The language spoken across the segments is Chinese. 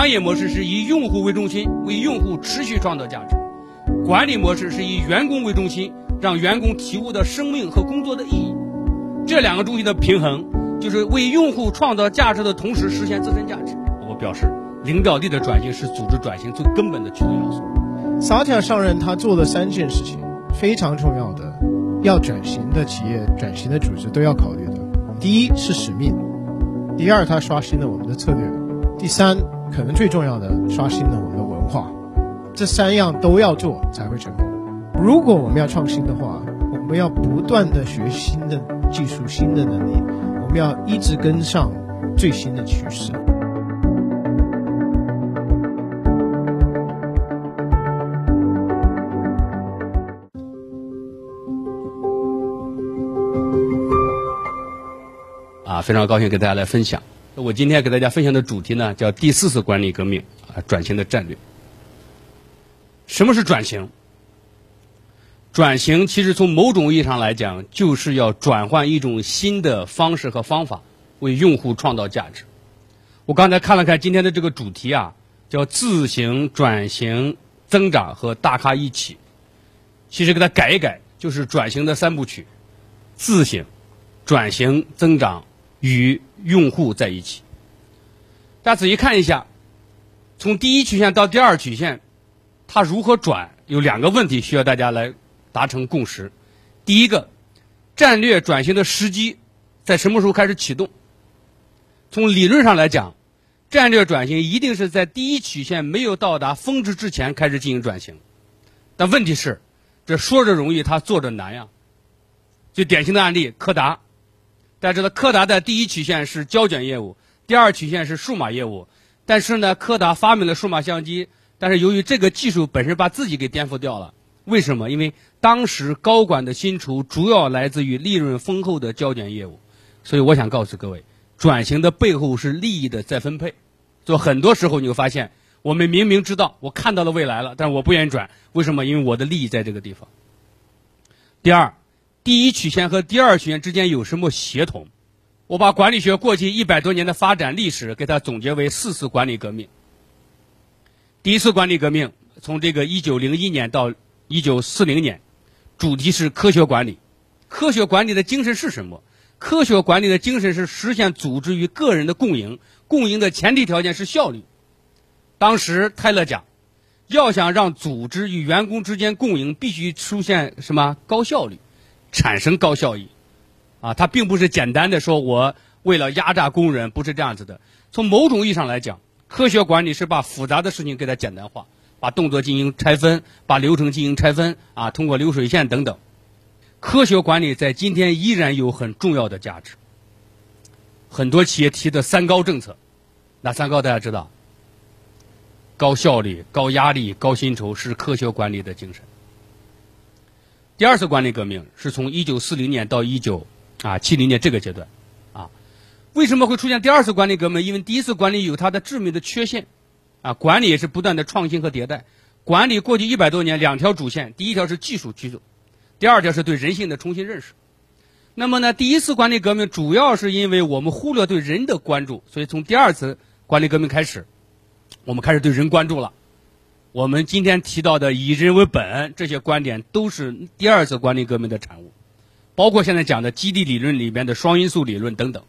商业模式是以用户为中心，为用户持续创造价值；管理模式是以员工为中心，让员工体悟到生命和工作的意义。这两个东西的平衡，就是为用户创造价值的同时实现自身价值。我表示，领导力的转型是组织转型最根本的驱动要素。萨提亚上任，他做了三件事情，非常重要的，要转型的企业、转型的组织都要考虑的。第一是使命，第二他刷新了我们的策略，第三可能最重要的，刷新了我们的文化。这三样都要做才会成功。如果我们要创新的话，我们要不断的学新的技术、新的能力，我们要一直跟上最新的趋势。啊，非常高兴给大家来分享。我今天给大家分享的主题呢，叫第四次管理革命啊，转型的战略。什么是转型？转型其实从某种意义上来讲，就是要转换一种新的方式和方法，为用户创造价值。我刚才看了看今天的这个主题啊，叫自行转型、增长和大咖一起。其实给它改一改，就是转型的三部曲：自省、转型、增长。与用户在一起，大家仔细看一下，从第一曲线到第二曲线，它如何转？有两个问题需要大家来达成共识。第一个，战略转型的时机在什么时候开始启动？从理论上来讲，战略转型一定是在第一曲线没有到达峰值之前开始进行转型。但问题是，这说着容易，它做着难呀。最典型的案例，柯达。大家知道，柯达的第一曲线是胶卷业务，第二曲线是数码业务。但是呢，柯达发明了数码相机，但是由于这个技术本身把自己给颠覆掉了。为什么？因为当时高管的薪酬主要来自于利润丰厚的胶卷业务。所以我想告诉各位，转型的背后是利益的再分配。就很多时候你会发现，我们明明知道我看到了未来了，但是我不愿意转。为什么？因为我的利益在这个地方。第二。第一曲线和第二曲线之间有什么协同？我把管理学过去一百多年的发展历史给它总结为四次管理革命。第一次管理革命从这个一九零一年到一九四零年，主题是科学管理。科学管理的精神是什么？科学管理的精神是实现组织与个人的共赢，共赢的前提条件是效率。当时泰勒讲，要想让组织与员工之间共赢，必须出现什么高效率。产生高效益，啊，它并不是简单的说，我为了压榨工人，不是这样子的。从某种意义上来讲，科学管理是把复杂的事情给它简单化，把动作进行拆分，把流程进行拆分，啊，通过流水线等等。科学管理在今天依然有很重要的价值。很多企业提的三高政策，哪三高大家知道？高效率、高压力、高薪酬是科学管理的精神。第二次管理革命是从一九四零年到一九啊七零年这个阶段，啊，为什么会出现第二次管理革命？因为第一次管理有它的致命的缺陷，啊，管理也是不断的创新和迭代。管理过去一百多年，两条主线，第一条是技术驱动，第二条是对人性的重新认识。那么呢，第一次管理革命主要是因为我们忽略对人的关注，所以从第二次管理革命开始，我们开始对人关注了。我们今天提到的以人为本这些观点，都是第二次管理革命的产物，包括现在讲的激励理论里面的双因素理论等等。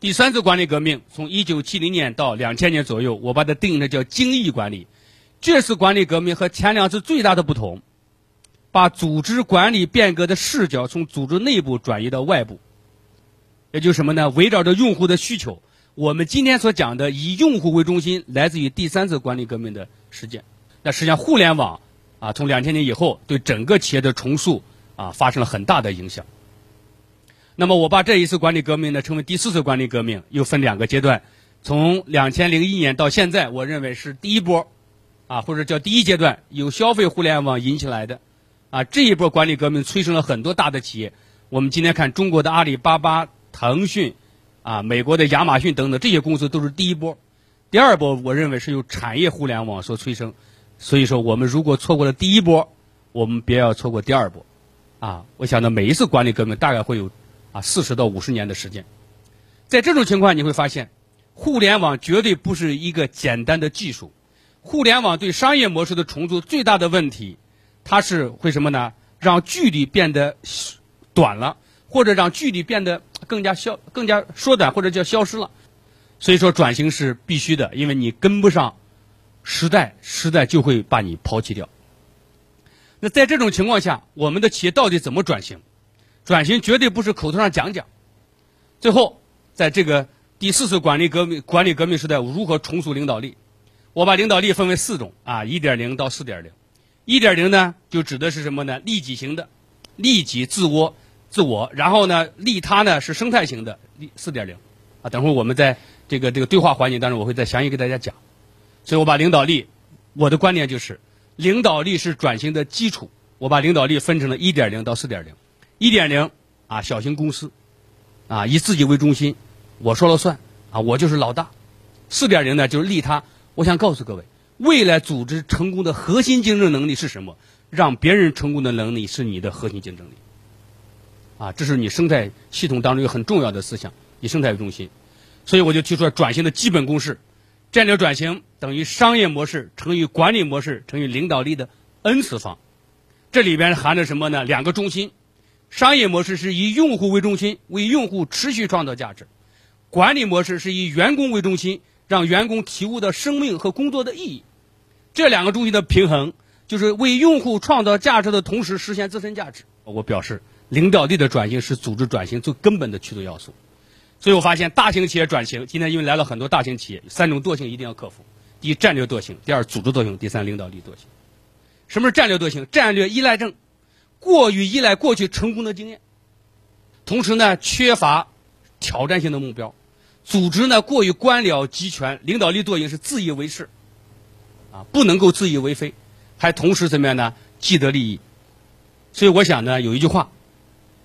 第三次管理革命从一九七零年到两千年左右，我把它定义的叫精益管理。这次管理革命和前两次最大的不同，把组织管理变革的视角从组织内部转移到外部，也就是什么呢？围绕着用户的需求。我们今天所讲的以用户为中心，来自于第三次管理革命的实践。那实际上，互联网啊，从两千年以后，对整个企业的重塑啊，发生了很大的影响。那么，我把这一次管理革命呢，称为第四次管理革命，又分两个阶段。从两千零一年到现在，我认为是第一波，啊，或者叫第一阶段，由消费互联网引起来的，啊，这一波管理革命催生了很多大的企业。我们今天看中国的阿里巴巴、腾讯。啊，美国的亚马逊等等这些公司都是第一波，第二波我认为是由产业互联网所催生，所以说我们如果错过了第一波，我们别要错过第二波，啊，我想呢每一次管理革命大概会有啊四十到五十年的时间，在这种情况你会发现，互联网绝对不是一个简单的技术，互联网对商业模式的重组最大的问题，它是会什么呢？让距离变得短了，或者让距离变得更加消、更加缩短，或者叫消失了。所以说转型是必须的，因为你跟不上时代，时代就会把你抛弃掉。那在这种情况下，我们的企业到底怎么转型？转型绝对不是口头上讲讲。最后，在这个第四次管理革命管理革命时代，如何重塑领导力？我把领导力分为四种啊，一点零到四点零。一点零呢，就指的是什么呢？利己型的，利己自我自我，然后呢，利他呢是生态型的，利四点零。啊，等会儿我们在这个这个对话环节当中，我会再详细给大家讲。所以我把领导力，我的观点就是，领导力是转型的基础。我把领导力分成了一点零到四点零。一点零啊，小型公司，啊，以自己为中心，我说了算，啊，我就是老大。四点零呢，就是利他。我想告诉各位，未来组织成功的核心竞争能力是什么？让别人成功的能力是你的核心竞争力。啊，这是你生态系统当中一个很重要的思想。以生态为中心，所以我就提出了转型的基本公式：战略转型等于商业模式乘以管理模式乘以领导力的 n 次方。这里边含着什么呢？两个中心：商业模式是以用户为中心，为用户持续创造价值；管理模式是以员工为中心，让员工体悟到生命和工作的意义。这两个中心的平衡，就是为用户创造价值的同时实现自身价值。我表示，领导力的转型是组织转型最根本的驱动要素。所以我发现，大型企业转型，今天因为来了很多大型企业，三种惰性一定要克服：第一，战略惰性；第二，组织惰性；第三，领导力惰性。什么是战略惰性？战略依赖症，过于依赖过去成功的经验，同时呢，缺乏挑战性的目标；组织呢，过于官僚集权，领导力惰性是自以为是，啊，不能够自以为非，还同时怎么样呢？既得利益。所以我想呢，有一句话，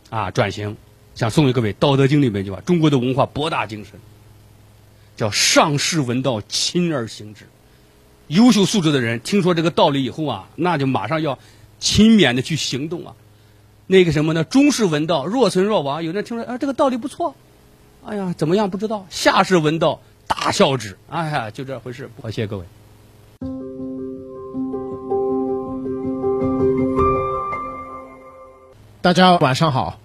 啊，转型。想送给各位《道德经》里面一句话：中国的文化博大精深，叫上士闻道，亲而行之。优秀素质的人听说这个道理以后啊，那就马上要勤勉的去行动啊。那个什么呢？中士闻道，若存若亡。有人听说啊，这个道理不错，哎呀，怎么样不知道。下士闻道，大笑之。哎呀，就这回事。好，谢谢各位。大家晚上好。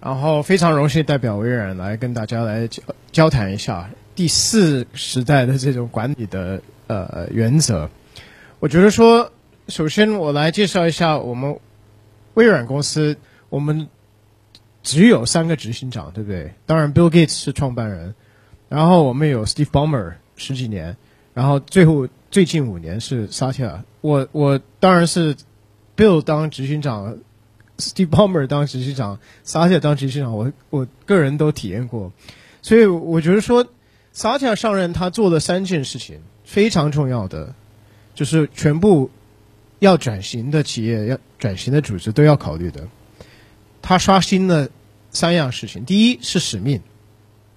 然后非常荣幸代表微软来跟大家来交交谈一下第四时代的这种管理的呃原则。我觉得说，首先我来介绍一下我们微软公司，我们只有三个执行长，对不对？当然，Bill Gates 是创办人，然后我们有 Steve Ballmer 十几年，然后最后最近五年是 Satya。我我当然是 Bill 当执行长。Steve Ballmer 当执行长，Satya 当执行长，我我个人都体验过，所以我觉得说，Satya 上任他做了三件事情非常重要的，就是全部要转型的企业、要转型的组织都要考虑的。他刷新了三样事情：第一是使命，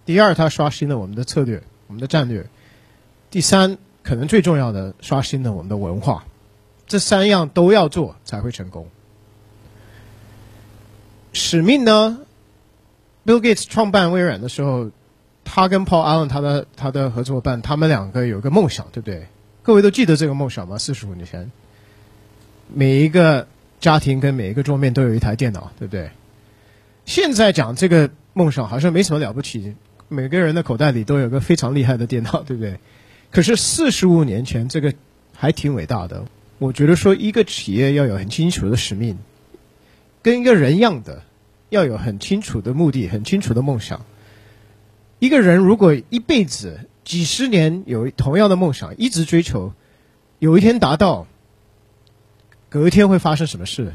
第二他刷新了我们的策略、我们的战略，第三可能最重要的刷新了我们的文化。这三样都要做才会成功。使命呢？Bill Gates 创办微软的时候，他跟 Paul Allen 他的他的合作伙伴，他们两个有个梦想，对不对？各位都记得这个梦想吗？四十五年前，每一个家庭跟每一个桌面都有一台电脑，对不对？现在讲这个梦想好像没什么了不起，每个人的口袋里都有个非常厉害的电脑，对不对？可是四十五年前，这个还挺伟大的。我觉得说，一个企业要有很清楚的使命。跟一个人一样的，要有很清楚的目的，很清楚的梦想。一个人如果一辈子、几十年有同样的梦想，一直追求，有一天达到，隔一天会发生什么事？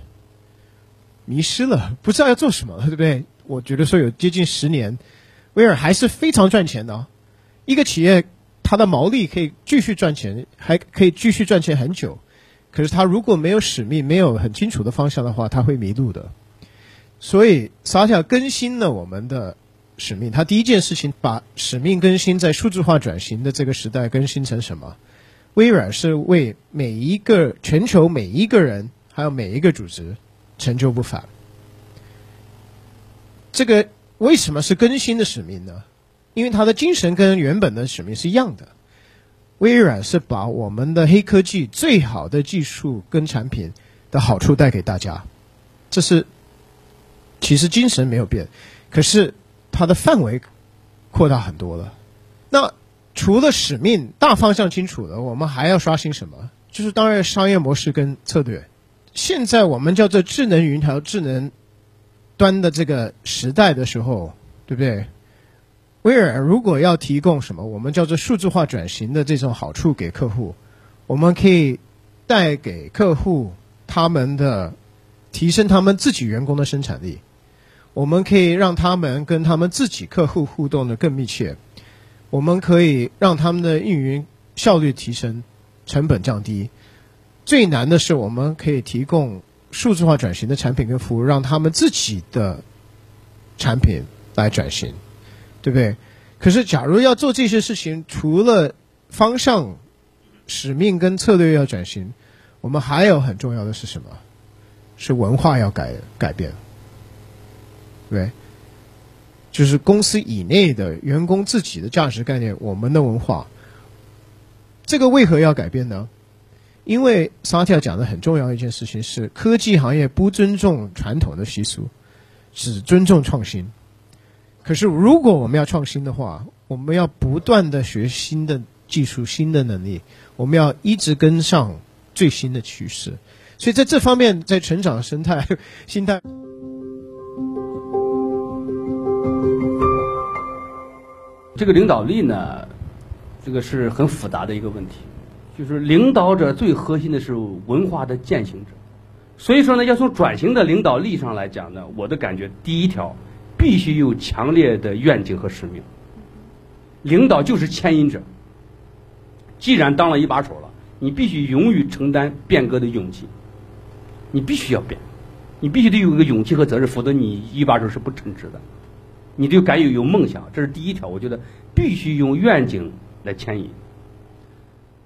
迷失了，不知道要做什么，对不对？我觉得说有接近十年，威尔还是非常赚钱的。一个企业，它的毛利可以继续赚钱，还可以继续赚钱很久。可是他如果没有使命，没有很清楚的方向的话，他会迷路的。所以撒下更新了我们的使命。他第一件事情把使命更新在数字化转型的这个时代更新成什么？微软是为每一个全球每一个人，还有每一个组织成就不凡。这个为什么是更新的使命呢？因为它的精神跟原本的使命是一样的。微软是把我们的黑科技最好的技术跟产品的好处带给大家，这是其实精神没有变，可是它的范围扩大很多了。那除了使命大方向清楚了，我们还要刷新什么？就是当然商业模式跟策略。现在我们叫做智能云条、智能端的这个时代的时候，对不对？微软如果要提供什么，我们叫做数字化转型的这种好处给客户，我们可以带给客户他们的提升他们自己员工的生产力，我们可以让他们跟他们自己客户互动的更密切，我们可以让他们的运营效率提升，成本降低。最难的是，我们可以提供数字化转型的产品跟服务，让他们自己的产品来转型。对不对？可是，假如要做这些事情，除了方向、使命跟策略要转型，我们还有很重要的是什么？是文化要改改变，对就是公司以内的员工自己的价值概念，我们的文化，这个为何要改变呢？因为萨提亚讲的很重要一件事情是，科技行业不尊重传统的习俗，只尊重创新。可是，如果我们要创新的话，我们要不断的学新的技术、新的能力，我们要一直跟上最新的趋势。所以，在这方面，在成长生态、心态，这个领导力呢，这个是很复杂的一个问题。就是领导者最核心的是文化的践行者。所以说呢，要从转型的领导力上来讲呢，我的感觉，第一条。必须有强烈的愿景和使命。领导就是牵引者。既然当了一把手了，你必须勇于承担变革的勇气。你必须要变，你必须得有一个勇气和责任，否则你一把手是不称职的。你得敢有有梦想，这是第一条。我觉得必须用愿景来牵引。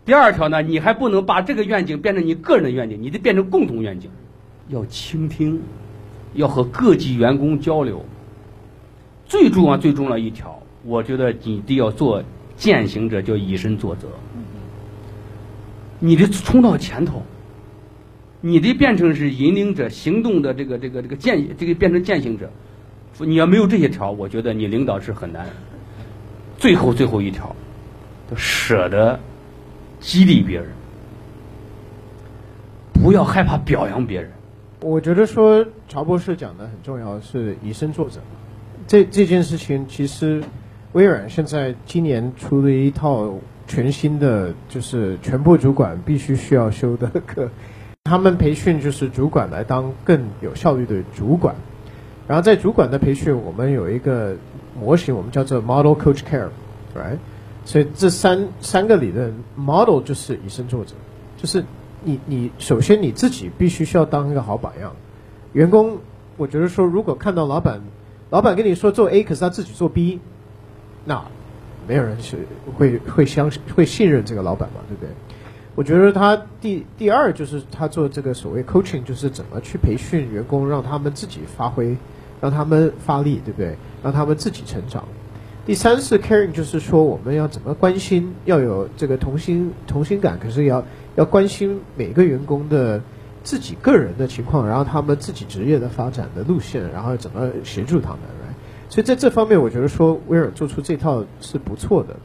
第二条呢，你还不能把这个愿景变成你个人的愿景，你得变成共同愿景。要倾听，要和各级员工交流。最重要、最重要一条，我觉得你得要做践行者，叫以身作则。你得冲到前头，你得变成是引领者、行动的这个、这个、这个践，这个变成践行者。你要没有这些条，我觉得你领导是很难。最后最后一条，舍得激励别人，不要害怕表扬别人。我觉得说曹博士讲的很重要，是以身作则。这这件事情其实，微软现在今年出了一套全新的，就是全部主管必须需要修的课。他们培训就是主管来当更有效率的主管。然后在主管的培训，我们有一个模型，我们叫做 Model Coach Care，right？所以这三三个理论，Model 就是以身作则，就是你你首先你自己必须需要当一个好榜样。员工，我觉得说如果看到老板。老板跟你说做 A，可是他自己做 B，那没有人是会会相信会信任这个老板嘛，对不对？我觉得他第第二就是他做这个所谓 coaching，就是怎么去培训员工，让他们自己发挥，让他们发力，对不对？让他们自己成长。第三是 caring，就是说我们要怎么关心，要有这个同心同心感，可是要要关心每个员工的。自己个人的情况，然后他们自己职业的发展的路线，然后怎么协助他们，所以在这方面，我觉得说威尔做出这套是不错的。